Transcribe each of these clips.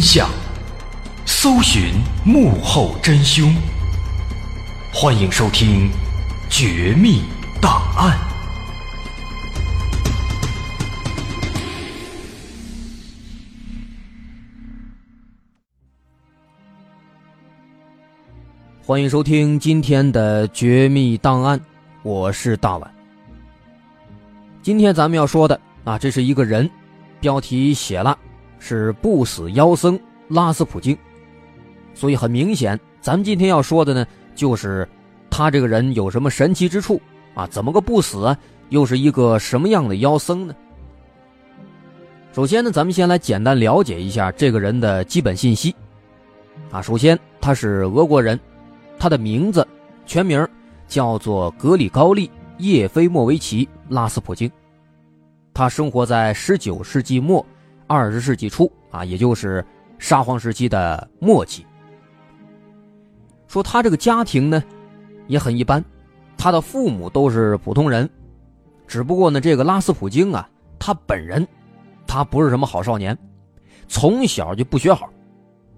真相，搜寻幕后真凶。欢迎收听《绝密档案》。欢迎收听今天的《绝密档案》，我是大碗。今天咱们要说的啊，这是一个人。标题写了是不死妖僧拉斯普京，所以很明显，咱们今天要说的呢，就是他这个人有什么神奇之处啊？怎么个不死啊？又是一个什么样的妖僧呢？首先呢，咱们先来简单了解一下这个人的基本信息啊。首先，他是俄国人，他的名字全名叫做格里高利叶菲莫维奇拉斯普京。他生活在十九世纪末、二十世纪初啊，也就是沙皇时期的末期。说他这个家庭呢，也很一般，他的父母都是普通人，只不过呢，这个拉斯普京啊，他本人，他不是什么好少年，从小就不学好，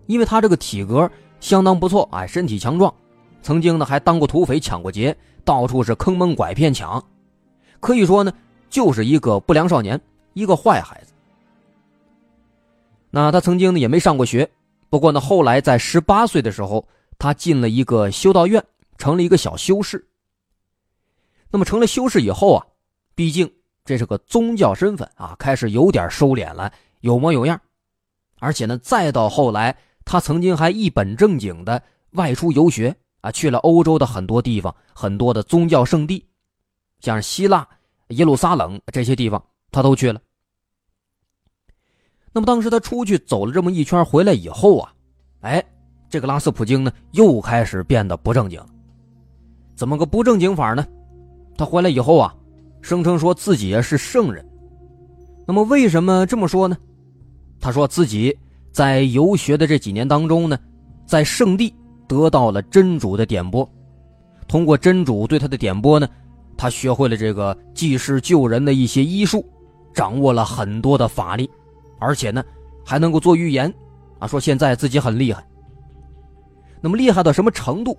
因为他这个体格相当不错，哎，身体强壮，曾经呢还当过土匪，抢过劫，到处是坑蒙拐骗抢，可以说呢。就是一个不良少年，一个坏孩子。那他曾经呢也没上过学，不过呢后来在十八岁的时候，他进了一个修道院，成了一个小修士。那么成了修士以后啊，毕竟这是个宗教身份啊，开始有点收敛了，有模有样。而且呢，再到后来，他曾经还一本正经的外出游学啊，去了欧洲的很多地方，很多的宗教圣地，像希腊。耶路撒冷这些地方，他都去了。那么当时他出去走了这么一圈回来以后啊，哎，这个拉斯普京呢又开始变得不正经了。怎么个不正经法呢？他回来以后啊，声称说自己是圣人那么为什么这么说呢？他说自己在游学的这几年当中呢，在圣地得到了真主的点拨，通过真主对他的点拨呢，他学会了这个济世救人的一些医术，掌握了很多的法力，而且呢还能够做预言，啊，说现在自己很厉害。那么厉害到什么程度？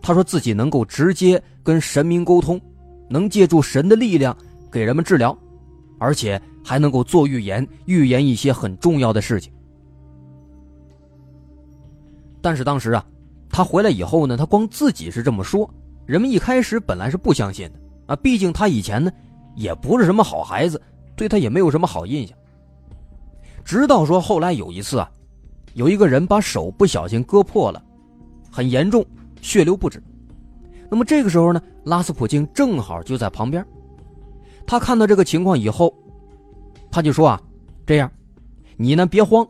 他说自己能够直接跟神明沟通，能借助神的力量给人们治疗，而且还能够做预言，预言一些很重要的事情。但是当时啊，他回来以后呢，他光自己是这么说，人们一开始本来是不相信的啊，毕竟他以前呢也不是什么好孩子，对他也没有什么好印象。直到说后来有一次啊，有一个人把手不小心割破了，很严重。血流不止，那么这个时候呢，拉斯普京正好就在旁边。他看到这个情况以后，他就说啊：“这样，你呢别慌。”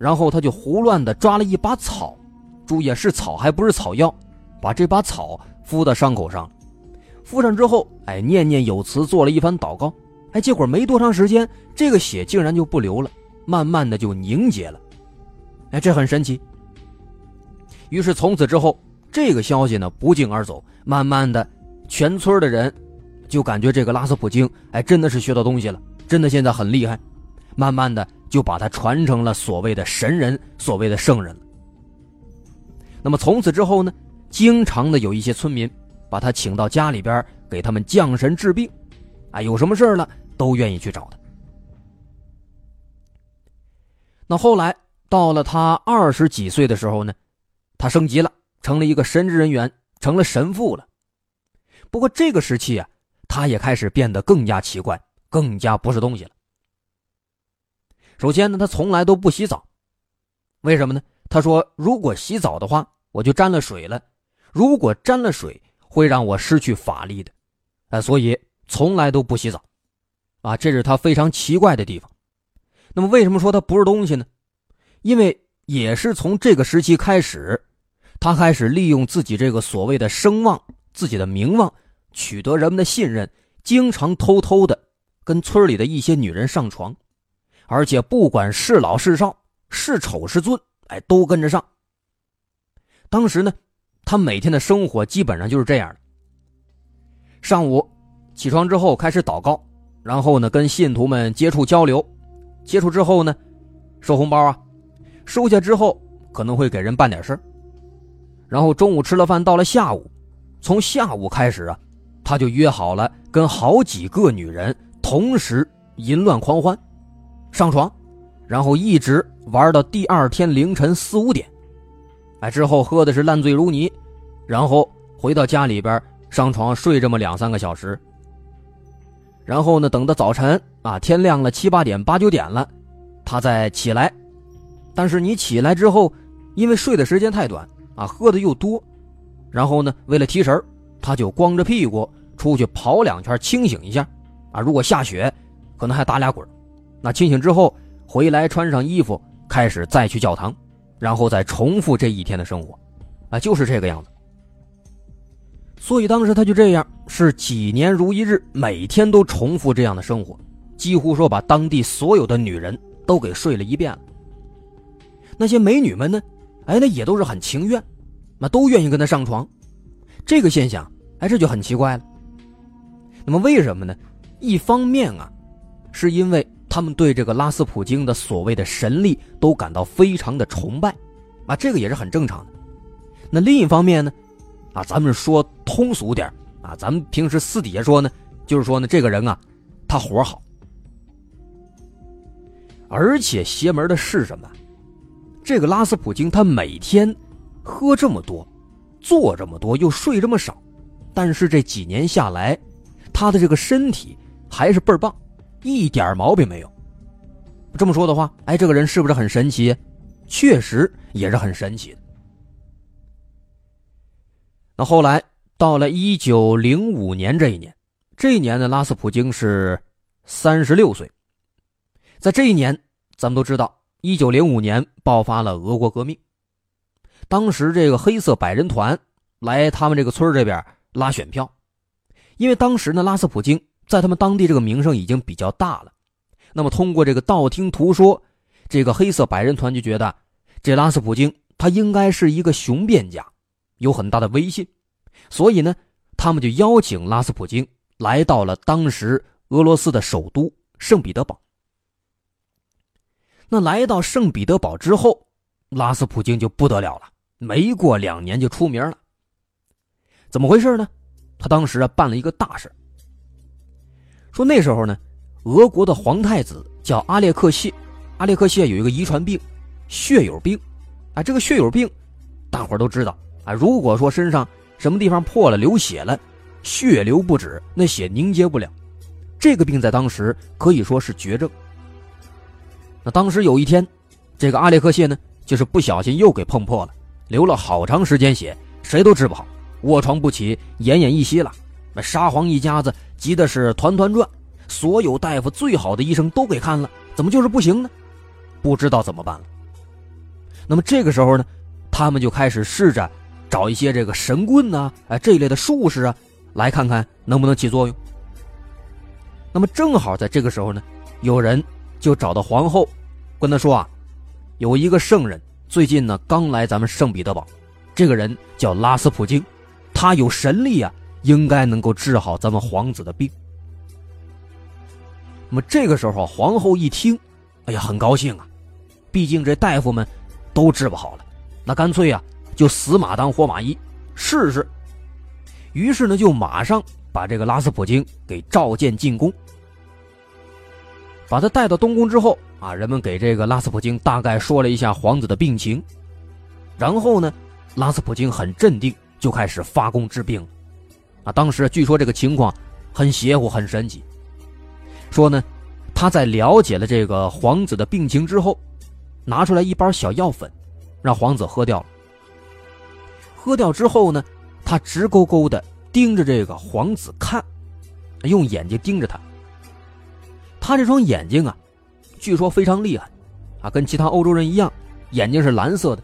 然后他就胡乱的抓了一把草，注意是草，还不是草药，把这把草敷到伤口上。敷上之后，哎，念念有词，做了一番祷告。哎，结果没多长时间，这个血竟然就不流了，慢慢的就凝结了。哎，这很神奇。于是从此之后。这个消息呢不胫而走，慢慢的，全村的人就感觉这个拉斯普京哎真的是学到东西了，真的现在很厉害，慢慢的就把他传成了所谓的神人，所谓的圣人了。那么从此之后呢，经常的有一些村民把他请到家里边给他们降神治病，啊，有什么事了都愿意去找他。那后来到了他二十几岁的时候呢，他升级了。成了一个神职人员，成了神父了。不过这个时期啊，他也开始变得更加奇怪，更加不是东西了。首先呢，他从来都不洗澡，为什么呢？他说，如果洗澡的话，我就沾了水了；如果沾了水，会让我失去法力的，啊，所以从来都不洗澡。啊，这是他非常奇怪的地方。那么，为什么说他不是东西呢？因为也是从这个时期开始。他开始利用自己这个所谓的声望、自己的名望，取得人们的信任，经常偷偷的跟村里的一些女人上床，而且不管是老是少、是丑是俊，哎，都跟着上。当时呢，他每天的生活基本上就是这样的：上午起床之后开始祷告，然后呢跟信徒们接触交流，接触之后呢收红包啊，收下之后可能会给人办点事然后中午吃了饭，到了下午，从下午开始啊，他就约好了跟好几个女人同时淫乱狂欢，上床，然后一直玩到第二天凌晨四五点，哎，之后喝的是烂醉如泥，然后回到家里边上床睡这么两三个小时，然后呢，等到早晨啊，天亮了七八点八九点了，他再起来，但是你起来之后，因为睡的时间太短。啊，喝的又多，然后呢，为了提神他就光着屁股出去跑两圈，清醒一下。啊，如果下雪，可能还打俩滚。那清醒之后回来，穿上衣服，开始再去教堂，然后再重复这一天的生活。啊，就是这个样子。所以当时他就这样，是几年如一日，每天都重复这样的生活，几乎说把当地所有的女人都给睡了一遍了。那些美女们呢？哎，那也都是很情愿，那都愿意跟他上床，这个现象，哎，这就很奇怪了。那么为什么呢？一方面啊，是因为他们对这个拉斯普京的所谓的神力都感到非常的崇拜，啊，这个也是很正常的。那另一方面呢，啊，咱们说通俗点啊，咱们平时私底下说呢，就是说呢，这个人啊，他活好，而且邪门的是什么？这个拉斯普京他每天喝这么多，做这么多，又睡这么少，但是这几年下来，他的这个身体还是倍儿棒，一点毛病没有。这么说的话，哎，这个人是不是很神奇？确实也是很神奇。那后来到了一九零五年这一年，这一年呢，拉斯普京是三十六岁，在这一年，咱们都知道。一九零五年爆发了俄国革命，当时这个黑色百人团来他们这个村这边拉选票，因为当时呢拉斯普京在他们当地这个名声已经比较大了，那么通过这个道听途说，这个黑色百人团就觉得这拉斯普京他应该是一个雄辩家，有很大的威信，所以呢，他们就邀请拉斯普京来到了当时俄罗斯的首都圣彼得堡。那来到圣彼得堡之后，拉斯普京就不得了了，没过两年就出名了。怎么回事呢？他当时啊办了一个大事。说那时候呢，俄国的皇太子叫阿列克谢，阿列克谢有一个遗传病，血友病，啊，这个血友病，大伙都知道啊。如果说身上什么地方破了流血了，血流不止，那血凝结不了，这个病在当时可以说是绝症。那当时有一天，这个阿列克谢呢，就是不小心又给碰破了，流了好长时间血，谁都治不好，卧床不起，奄奄一息了。那沙皇一家子急的是团团转，所有大夫最好的医生都给看了，怎么就是不行呢？不知道怎么办了。那么这个时候呢，他们就开始试着找一些这个神棍呐，哎这一类的术士啊，来看看能不能起作用。那么正好在这个时候呢，有人就找到皇后，跟他说啊，有一个圣人最近呢刚来咱们圣彼得堡，这个人叫拉斯普京，他有神力啊。应该能够治好咱们皇子的病。那么这个时候，皇后一听，哎呀，很高兴啊，毕竟这大夫们都治不好了，那干脆啊，就死马当活马医，试试。于是呢，就马上把这个拉斯普京给召见进宫，把他带到东宫之后啊，人们给这个拉斯普京大概说了一下皇子的病情，然后呢，拉斯普京很镇定，就开始发功治病。啊，当时据说这个情况很邪乎，很神奇。说呢，他在了解了这个皇子的病情之后，拿出来一包小药粉，让皇子喝掉了。喝掉之后呢，他直勾勾的盯着这个皇子看，用眼睛盯着他。他这双眼睛啊，据说非常厉害，啊，跟其他欧洲人一样，眼睛是蓝色的，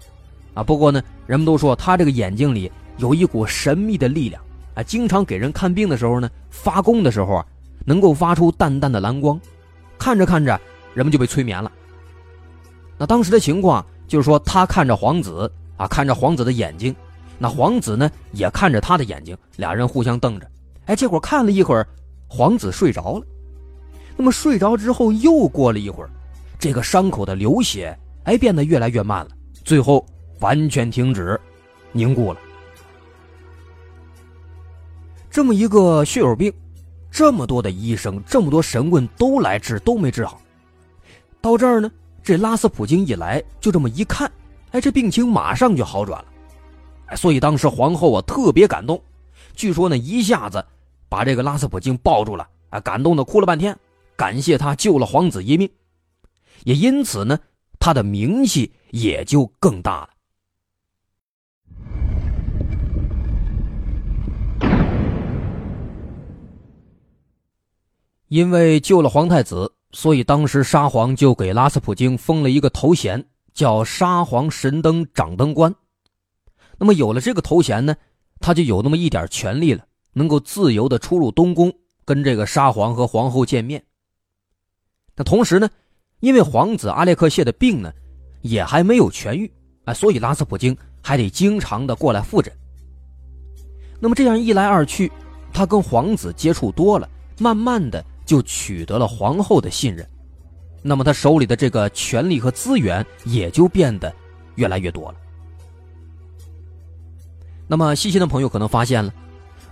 啊，不过呢，人们都说他这个眼睛里有一股神秘的力量。啊，经常给人看病的时候呢，发功的时候啊，能够发出淡淡的蓝光，看着看着，人们就被催眠了。那当时的情况就是说，他看着皇子啊，看着皇子的眼睛，那皇子呢也看着他的眼睛，俩人互相瞪着。哎，结果看了一会儿，皇子睡着了。那么睡着之后，又过了一会儿，这个伤口的流血哎变得越来越慢了，最后完全停止，凝固了。这么一个血友病，这么多的医生，这么多神棍都来治，都没治好。到这儿呢，这拉斯普京一来，就这么一看，哎，这病情马上就好转了。所以当时皇后啊特别感动，据说呢一下子把这个拉斯普京抱住了，啊，感动的哭了半天，感谢他救了皇子一命，也因此呢，他的名气也就更大了。因为救了皇太子，所以当时沙皇就给拉斯普京封了一个头衔，叫沙皇神灯掌灯官。那么有了这个头衔呢，他就有那么一点权利了，能够自由的出入东宫，跟这个沙皇和皇后见面。那同时呢，因为皇子阿列克谢的病呢，也还没有痊愈，啊，所以拉斯普京还得经常的过来复诊。那么这样一来二去，他跟皇子接触多了，慢慢的。就取得了皇后的信任，那么他手里的这个权力和资源也就变得越来越多了。那么细心的朋友可能发现了，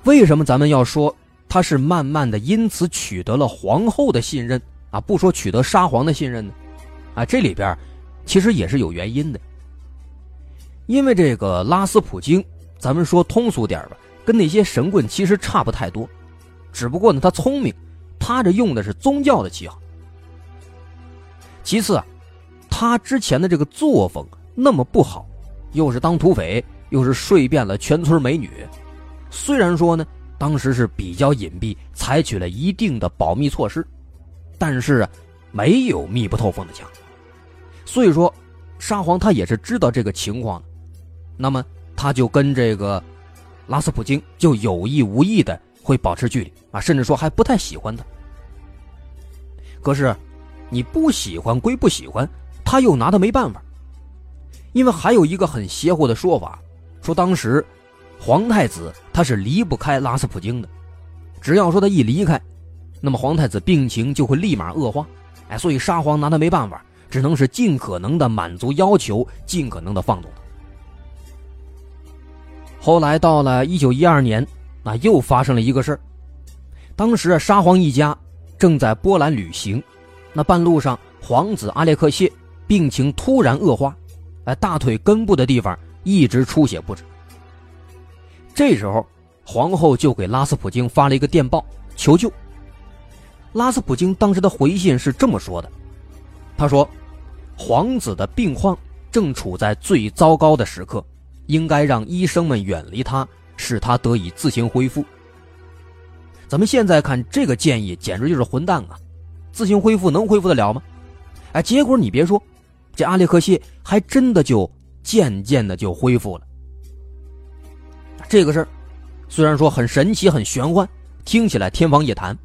为什么咱们要说他是慢慢的因此取得了皇后的信任啊？不说取得沙皇的信任呢？啊，这里边其实也是有原因的。因为这个拉斯普京，咱们说通俗点吧，跟那些神棍其实差不太多，只不过呢，他聪明。他这用的是宗教的旗号。其次啊，他之前的这个作风那么不好，又是当土匪，又是睡遍了全村美女。虽然说呢，当时是比较隐蔽，采取了一定的保密措施，但是啊，没有密不透风的墙。所以说，沙皇他也是知道这个情况的，那么他就跟这个拉斯普京就有意无意的会保持距离啊，甚至说还不太喜欢他。可是，你不喜欢归不喜欢，他又拿他没办法。因为还有一个很邪乎的说法，说当时皇太子他是离不开拉斯普京的，只要说他一离开，那么皇太子病情就会立马恶化。哎，所以沙皇拿他没办法，只能是尽可能的满足要求，尽可能的放纵他。后来到了一九一二年，那又发生了一个事儿。当时，沙皇一家正在波兰旅行，那半路上，皇子阿列克谢病情突然恶化。哎，大腿根部的地方一直出血不止。这时候，皇后就给拉斯普京发了一个电报求救。拉斯普京当时的回信是这么说的：“他说，皇子的病况正处在最糟糕的时刻，应该让医生们远离他，使他得以自行恢复。”咱们现在看这个建议，简直就是混蛋啊！自行恢复能恢复得了吗？哎，结果你别说。这阿列克谢还真的就渐渐的就恢复了。这个事儿虽然说很神奇、很玄幻，听起来天方夜谭，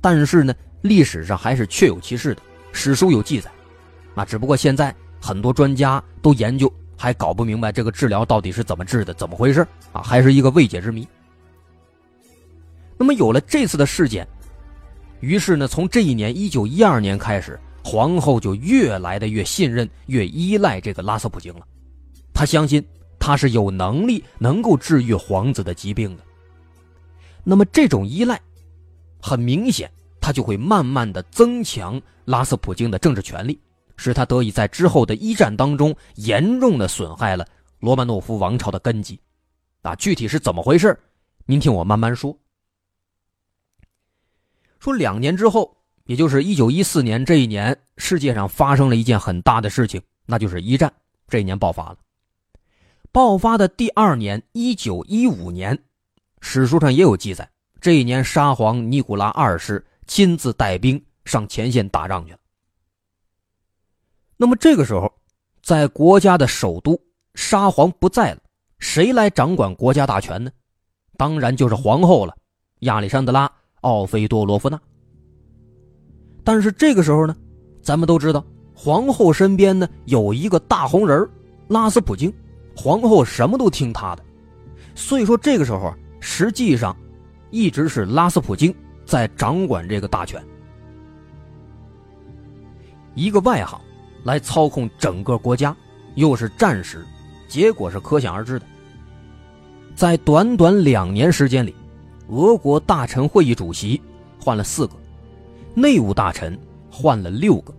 但是呢，历史上还是确有其事的，史书有记载。啊，只不过现在很多专家都研究，还搞不明白这个治疗到底是怎么治的，怎么回事啊，还是一个未解之谜。那么有了这次的事件，于是呢，从这一年一九一二年开始。皇后就越来的越信任、越依赖这个拉斯普京了，他相信他是有能力能够治愈皇子的疾病的。那么这种依赖，很明显，他就会慢慢的增强拉斯普京的政治权力，使他得以在之后的一战当中严重的损害了罗曼诺夫王朝的根基。啊，具体是怎么回事，您听我慢慢说。说两年之后。也就是一九一四年这一年，世界上发生了一件很大的事情，那就是一战。这一年爆发了。爆发的第二年，一九一五年，史书上也有记载，这一年沙皇尼古拉二世亲自带兵上前线打仗去了。那么这个时候，在国家的首都，沙皇不在了，谁来掌管国家大权呢？当然就是皇后了，亚历山德拉·奥菲多罗夫娜。但是这个时候呢，咱们都知道，皇后身边呢有一个大红人拉斯普京，皇后什么都听他的，所以说这个时候，实际上，一直是拉斯普京在掌管这个大权，一个外行来操控整个国家，又是战时，结果是可想而知的。在短短两年时间里，俄国大臣会议主席换了四个。内务大臣换了六个，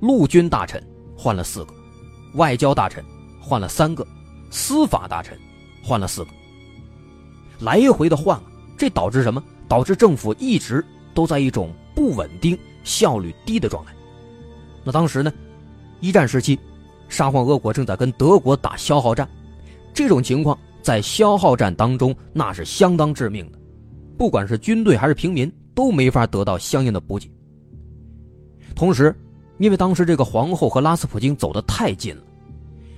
陆军大臣换了四个，外交大臣换了三个，司法大臣换了四个。来回的换啊，这导致什么？导致政府一直都在一种不稳定、效率低的状态。那当时呢，一战时期，沙皇俄国正在跟德国打消耗战，这种情况在消耗战当中那是相当致命的，不管是军队还是平民。都没法得到相应的补给。同时，因为当时这个皇后和拉斯普京走得太近了，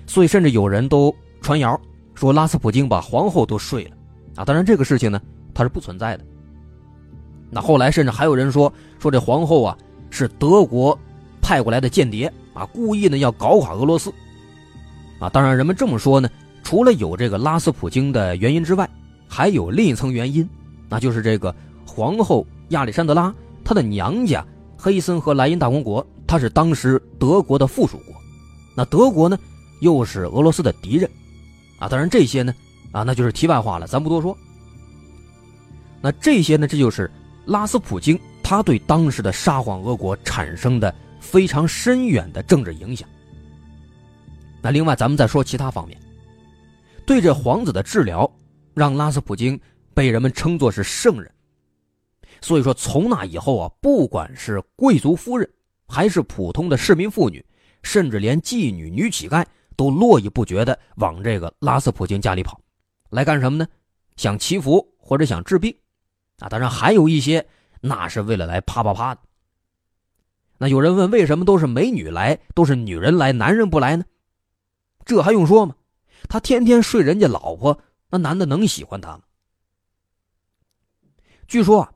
所以甚至有人都传谣说拉斯普京把皇后都睡了。啊，当然这个事情呢，它是不存在的。那后来甚至还有人说，说这皇后啊是德国派过来的间谍啊，故意呢要搞垮俄罗斯。啊，当然人们这么说呢，除了有这个拉斯普京的原因之外，还有另一层原因，那就是这个皇后。亚历山德拉，她的娘家黑森和莱茵大公国，它是当时德国的附属国，那德国呢，又是俄罗斯的敌人，啊，当然这些呢，啊，那就是题外话了，咱不多说。那这些呢，这就是拉斯普京他对当时的沙皇俄国产生的非常深远的政治影响。那另外，咱们再说其他方面，对这皇子的治疗，让拉斯普京被人们称作是圣人。所以说，从那以后啊，不管是贵族夫人，还是普通的市民妇女，甚至连妓女、女乞丐，都络绎不绝的往这个拉斯普京家里跑，来干什么呢？想祈福或者想治病，啊，当然还有一些，那是为了来啪啪啪的。那有人问，为什么都是美女来，都是女人来，男人不来呢？这还用说吗？他天天睡人家老婆，那男的能喜欢他吗？据说啊。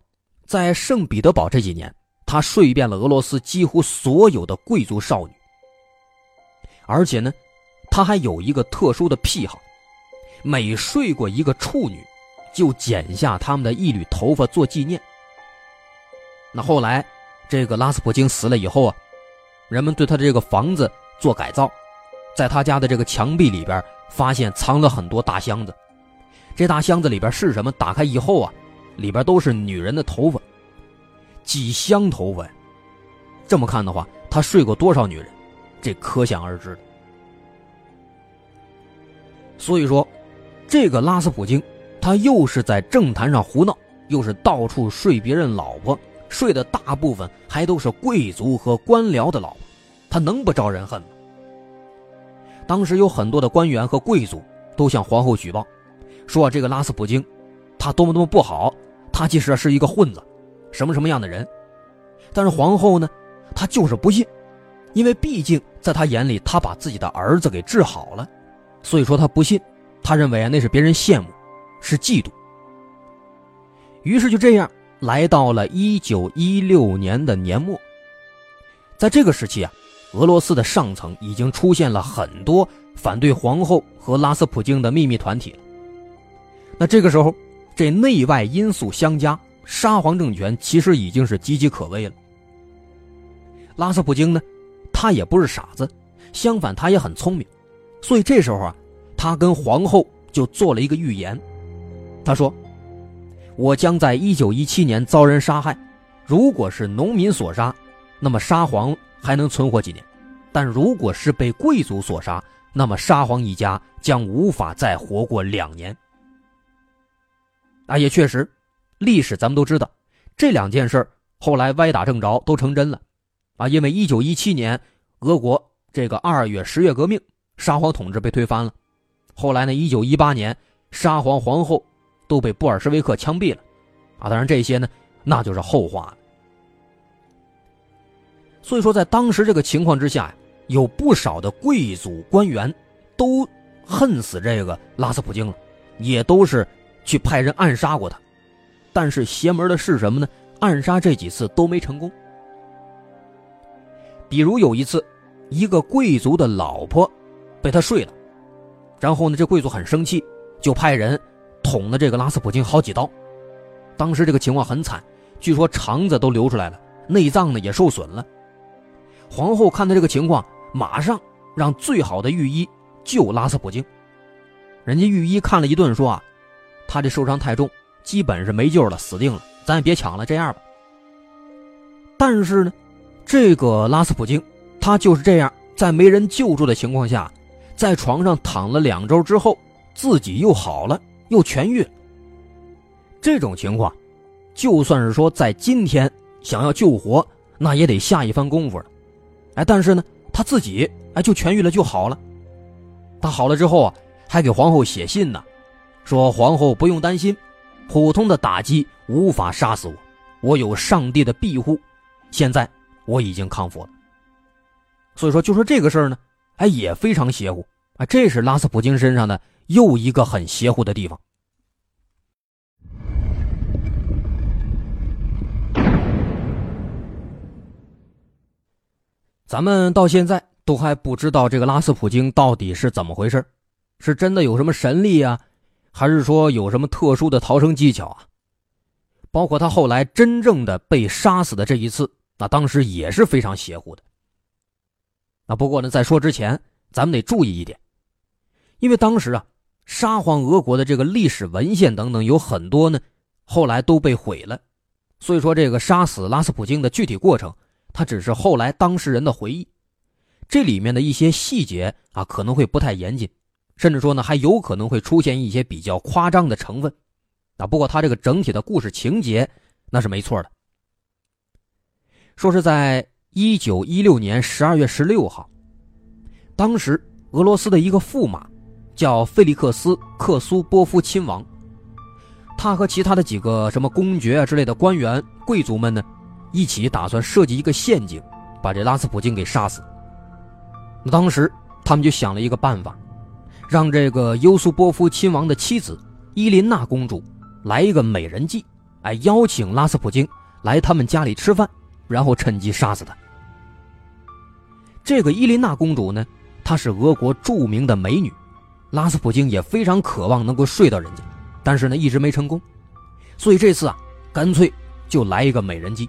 在圣彼得堡这几年，他睡遍了俄罗斯几乎所有的贵族少女，而且呢，他还有一个特殊的癖好，每睡过一个处女，就剪下他们的一缕头发做纪念。那后来，这个拉斯普京死了以后啊，人们对他的这个房子做改造，在他家的这个墙壁里边发现藏了很多大箱子，这大箱子里边是什么？打开以后啊，里边都是女人的头发，几箱头发。这么看的话，他睡过多少女人，这可想而知。所以说，这个拉斯普京，他又是在政坛上胡闹，又是到处睡别人老婆。睡的大部分还都是贵族和官僚的老婆，他能不招人恨吗？当时有很多的官员和贵族都向皇后举报，说这个拉斯普京，他多么多么不好，他其实是一个混子，什么什么样的人。但是皇后呢，她就是不信，因为毕竟在她眼里，她把自己的儿子给治好了，所以说他不信，他认为啊那是别人羡慕，是嫉妒。于是就这样。来到了一九一六年的年末，在这个时期啊，俄罗斯的上层已经出现了很多反对皇后和拉斯普京的秘密团体了。那这个时候，这内外因素相加，沙皇政权其实已经是岌岌可危了。拉斯普京呢，他也不是傻子，相反他也很聪明，所以这时候啊，他跟皇后就做了一个预言，他说。我将在一九一七年遭人杀害，如果是农民所杀，那么沙皇还能存活几年；但如果是被贵族所杀，那么沙皇一家将无法再活过两年。啊，也确实，历史咱们都知道，这两件事后来歪打正着都成真了。啊，因为一九一七年俄国这个二月十月革命，沙皇统治被推翻了。后来呢，一九一八年沙皇皇后。都被布尔什维克枪毙了，啊，当然这些呢，那就是后话了。所以说，在当时这个情况之下呀，有不少的贵族官员都恨死这个拉斯普京了，也都是去派人暗杀过他。但是邪门的是什么呢？暗杀这几次都没成功。比如有一次，一个贵族的老婆被他睡了，然后呢，这贵族很生气，就派人。捅了这个拉斯普京好几刀，当时这个情况很惨，据说肠子都流出来了，内脏呢也受损了。皇后看到这个情况，马上让最好的御医救拉斯普京。人家御医看了一顿，说啊，他这受伤太重，基本是没救了，死定了，咱也别抢了，这样吧。但是呢，这个拉斯普京他就是这样，在没人救助的情况下，在床上躺了两周之后，自己又好了。又痊愈。这种情况，就算是说在今天想要救活，那也得下一番功夫了。哎，但是呢，他自己哎就痊愈了就好了。他好了之后啊，还给皇后写信呢，说皇后不用担心，普通的打击无法杀死我，我有上帝的庇护，现在我已经康复了。所以说，就说这个事儿呢，哎也非常邪乎啊。这是拉斯普京身上的。又一个很邪乎的地方。咱们到现在都还不知道这个拉斯普京到底是怎么回事，是真的有什么神力啊，还是说有什么特殊的逃生技巧啊？包括他后来真正的被杀死的这一次，那当时也是非常邪乎的。那不过呢，在说之前，咱们得注意一点，因为当时啊。沙皇俄国的这个历史文献等等有很多呢，后来都被毁了，所以说这个杀死拉斯普京的具体过程，它只是后来当事人的回忆，这里面的一些细节啊可能会不太严谨，甚至说呢还有可能会出现一些比较夸张的成分，啊不过他这个整体的故事情节那是没错的。说是在一九一六年十二月十六号，当时俄罗斯的一个驸马。叫费利克斯·克苏波夫亲王，他和其他的几个什么公爵啊之类的官员、贵族们呢，一起打算设计一个陷阱，把这拉斯普京给杀死。当时他们就想了一个办法，让这个尤苏波夫亲王的妻子伊琳娜公主来一个美人计，哎，邀请拉斯普京来他们家里吃饭，然后趁机杀死他。这个伊琳娜公主呢，她是俄国著名的美女，拉斯普京也非常渴望能够睡到人家，但是呢一直没成功，所以这次啊，干脆就来一个美人计。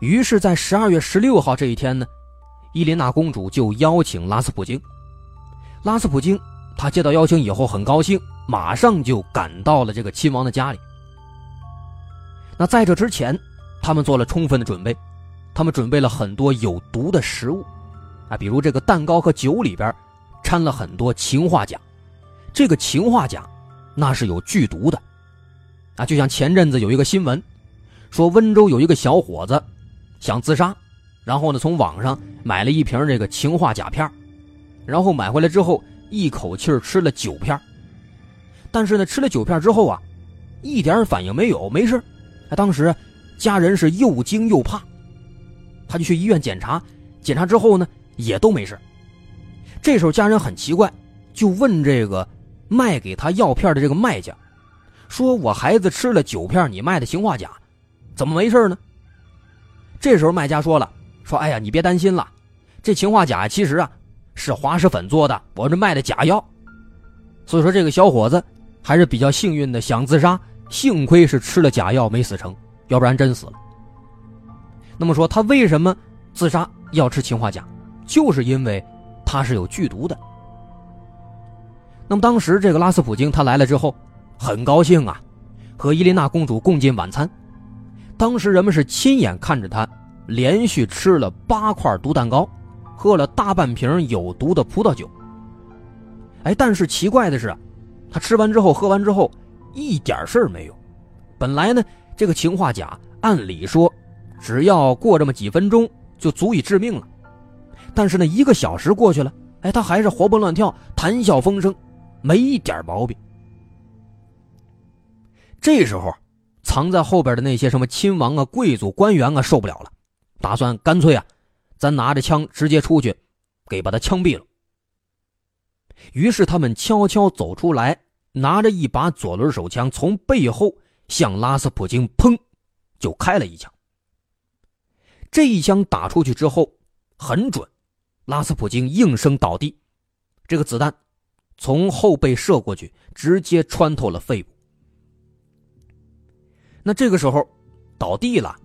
于是，在十二月十六号这一天呢，伊琳娜公主就邀请拉斯普京。拉斯普京他接到邀请以后很高兴，马上就赶到了这个亲王的家里。那在这之前，他们做了充分的准备，他们准备了很多有毒的食物，啊，比如这个蛋糕和酒里边掺了很多氰化钾，这个氰化钾那是有剧毒的，啊，就像前阵子有一个新闻，说温州有一个小伙子。想自杀，然后呢，从网上买了一瓶这个氰化钾片然后买回来之后一口气吃了九片但是呢，吃了九片之后啊，一点反应没有，没事他当时家人是又惊又怕，他就去医院检查，检查之后呢，也都没事这时候家人很奇怪，就问这个卖给他药片的这个卖家，说我孩子吃了九片你卖的氰化钾，怎么没事呢？这时候卖家说了：“说哎呀，你别担心了，这氰化钾其实啊是滑石粉做的，我这卖的假药。所以说这个小伙子还是比较幸运的，想自杀，幸亏是吃了假药没死成，要不然真死了。那么说他为什么自杀要吃氰化钾，就是因为他是有剧毒的。那么当时这个拉斯普京他来了之后，很高兴啊，和伊琳娜公主共进晚餐。”当时人们是亲眼看着他连续吃了八块毒蛋糕，喝了大半瓶有毒的葡萄酒。哎，但是奇怪的是，他吃完之后、喝完之后一点事儿没有。本来呢，这个氰化钾按理说只要过这么几分钟就足以致命了，但是呢，一个小时过去了，哎，他还是活蹦乱跳、谈笑风生，没一点毛病。这时候。藏在后边的那些什么亲王啊、贵族、官员啊，受不了了，打算干脆啊，咱拿着枪直接出去，给把他枪毙了。于是他们悄悄走出来，拿着一把左轮手枪，从背后向拉斯普京砰就开了一枪。这一枪打出去之后很准，拉斯普京应声倒地，这个子弹从后背射过去，直接穿透了肺部。那这个时候，倒地了，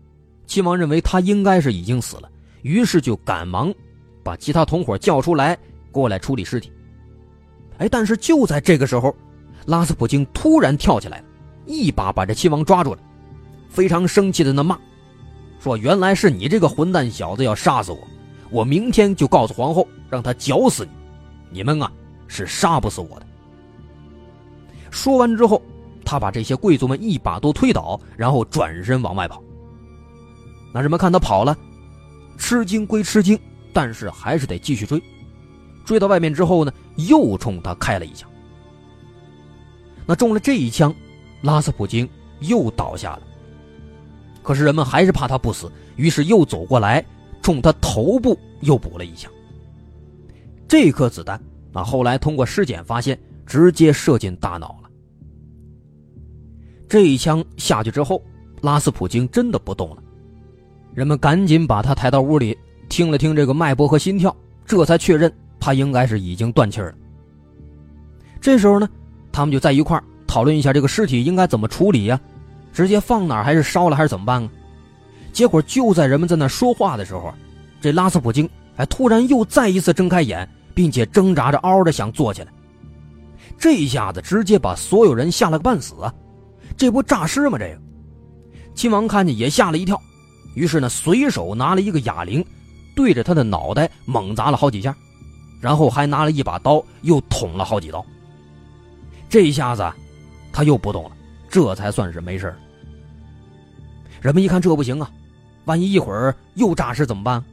亲王认为他应该是已经死了，于是就赶忙把其他同伙叫出来过来处理尸体。哎，但是就在这个时候，拉斯普京突然跳起来了，一把把这亲王抓住了，非常生气的那骂：“说原来是你这个混蛋小子要杀死我，我明天就告诉皇后，让她绞死你，你们啊是杀不死我的。”说完之后。他把这些贵族们一把都推倒，然后转身往外跑。那人们看他跑了，吃惊归吃惊，但是还是得继续追。追到外面之后呢，又冲他开了一枪。那中了这一枪，拉斯普京又倒下了。可是人们还是怕他不死，于是又走过来，冲他头部又补了一枪。这颗子弹啊，后来通过尸检发现，直接射进大脑了。这一枪下去之后，拉斯普京真的不动了。人们赶紧把他抬到屋里，听了听这个脉搏和心跳，这才确认他应该是已经断气了。这时候呢，他们就在一块儿讨论一下这个尸体应该怎么处理呀？直接放哪，还是烧了，还是怎么办啊？结果就在人们在那说话的时候，这拉斯普京哎突然又再一次睁开眼，并且挣扎着嗷嗷的想坐起来。这一下子直接把所有人吓了个半死啊！这不诈尸吗？这个亲王看见也吓了一跳，于是呢，随手拿了一个哑铃，对着他的脑袋猛砸了好几下，然后还拿了一把刀又捅了好几刀。这一下子，他又不动了，这才算是没事人们一看这不行啊，万一一会儿又诈尸怎么办？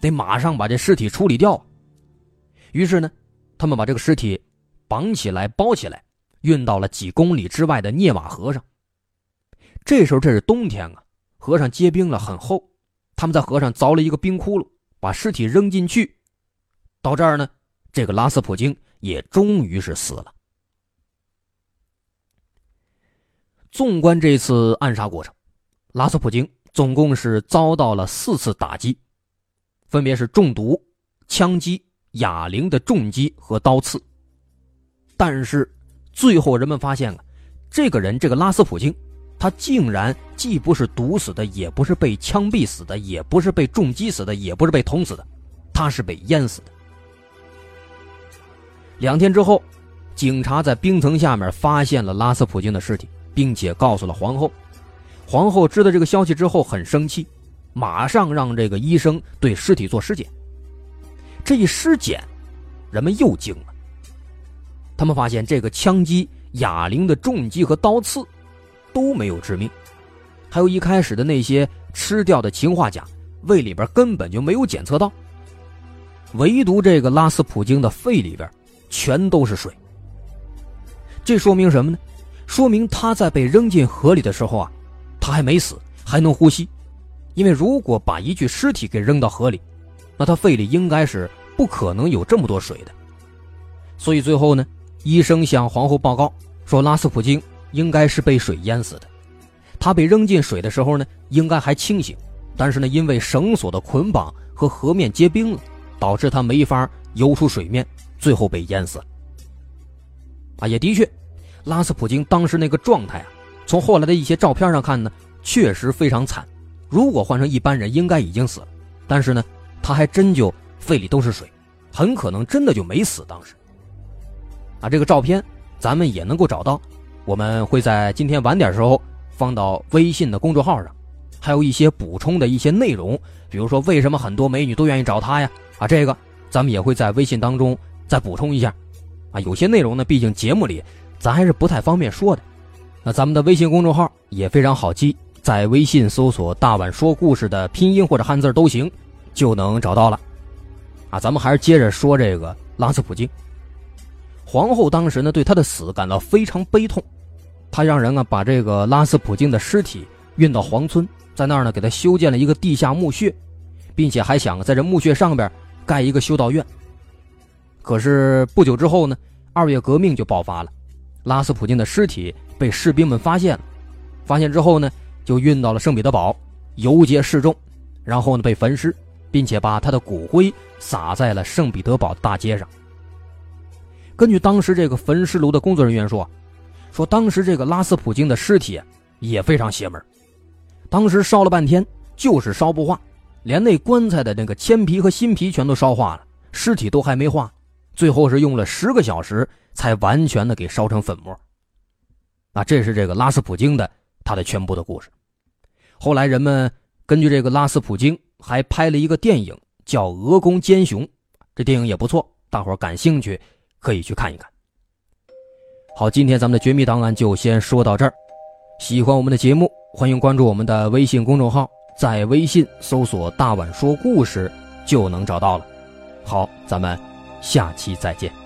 得马上把这尸体处理掉。于是呢，他们把这个尸体绑起来包起来。运到了几公里之外的涅瓦河上。这时候这是冬天啊，河上结冰了，很厚。他们在河上凿了一个冰窟窿，把尸体扔进去。到这儿呢，这个拉斯普京也终于是死了。纵观这次暗杀过程，拉斯普京总共是遭到了四次打击，分别是中毒、枪击、哑铃的重击和刀刺。但是最后人们发现啊，这个人这个拉斯普京，他竟然既不是毒死的，也不是被枪毙死的，也不是被重击死的，也不是被捅死的，他是被淹死的。两天之后，警察在冰层下面发现了拉斯普京的尸体，并且告诉了皇后。皇后知道这个消息之后很生气，马上让这个医生对尸体做尸检。这一尸检，人们又惊了。他们发现这个枪击、哑铃的重击和刀刺都没有致命，还有一开始的那些吃掉的氰化钾，胃里边根本就没有检测到。唯独这个拉斯普京的肺里边全都是水。这说明什么呢？说明他在被扔进河里的时候啊。他还没死，还能呼吸，因为如果把一具尸体给扔到河里，那他肺里应该是不可能有这么多水的。所以最后呢，医生向皇后报告说，拉斯普京应该是被水淹死的。他被扔进水的时候呢，应该还清醒，但是呢，因为绳索的捆绑和河面结冰了，导致他没法游出水面，最后被淹死了。啊，也的确，拉斯普京当时那个状态啊。从后来的一些照片上看呢，确实非常惨。如果换成一般人，应该已经死了。但是呢，他还真就肺里都是水，很可能真的就没死。当时，啊，这个照片咱们也能够找到，我们会在今天晚点时候放到微信的公众号上，还有一些补充的一些内容，比如说为什么很多美女都愿意找他呀？啊，这个咱们也会在微信当中再补充一下。啊，有些内容呢，毕竟节目里咱还是不太方便说的。那咱们的微信公众号也非常好记，在微信搜索“大碗说故事”的拼音或者汉字都行，就能找到了。啊，咱们还是接着说这个拉斯普京。皇后当时呢对他的死感到非常悲痛，她让人啊把这个拉斯普京的尸体运到皇村，在那儿呢给他修建了一个地下墓穴，并且还想在这墓穴上边盖一个修道院。可是不久之后呢，二月革命就爆发了，拉斯普京的尸体。被士兵们发现了，发现之后呢，就运到了圣彼得堡，游街示众，然后呢被焚尸，并且把他的骨灰撒在了圣彼得堡大街上。根据当时这个焚尸炉的工作人员说，说当时这个拉斯普京的尸体也非常邪门，当时烧了半天就是烧不化，连那棺材的那个铅皮和新皮全都烧化了，尸体都还没化，最后是用了十个小时才完全的给烧成粉末。啊，这是这个拉斯普京的他的全部的故事。后来人们根据这个拉斯普京还拍了一个电影，叫《鹅公奸雄》，这电影也不错，大伙感兴趣可以去看一看。好，今天咱们的绝密档案就先说到这儿。喜欢我们的节目，欢迎关注我们的微信公众号，在微信搜索“大碗说故事”就能找到了。好，咱们下期再见。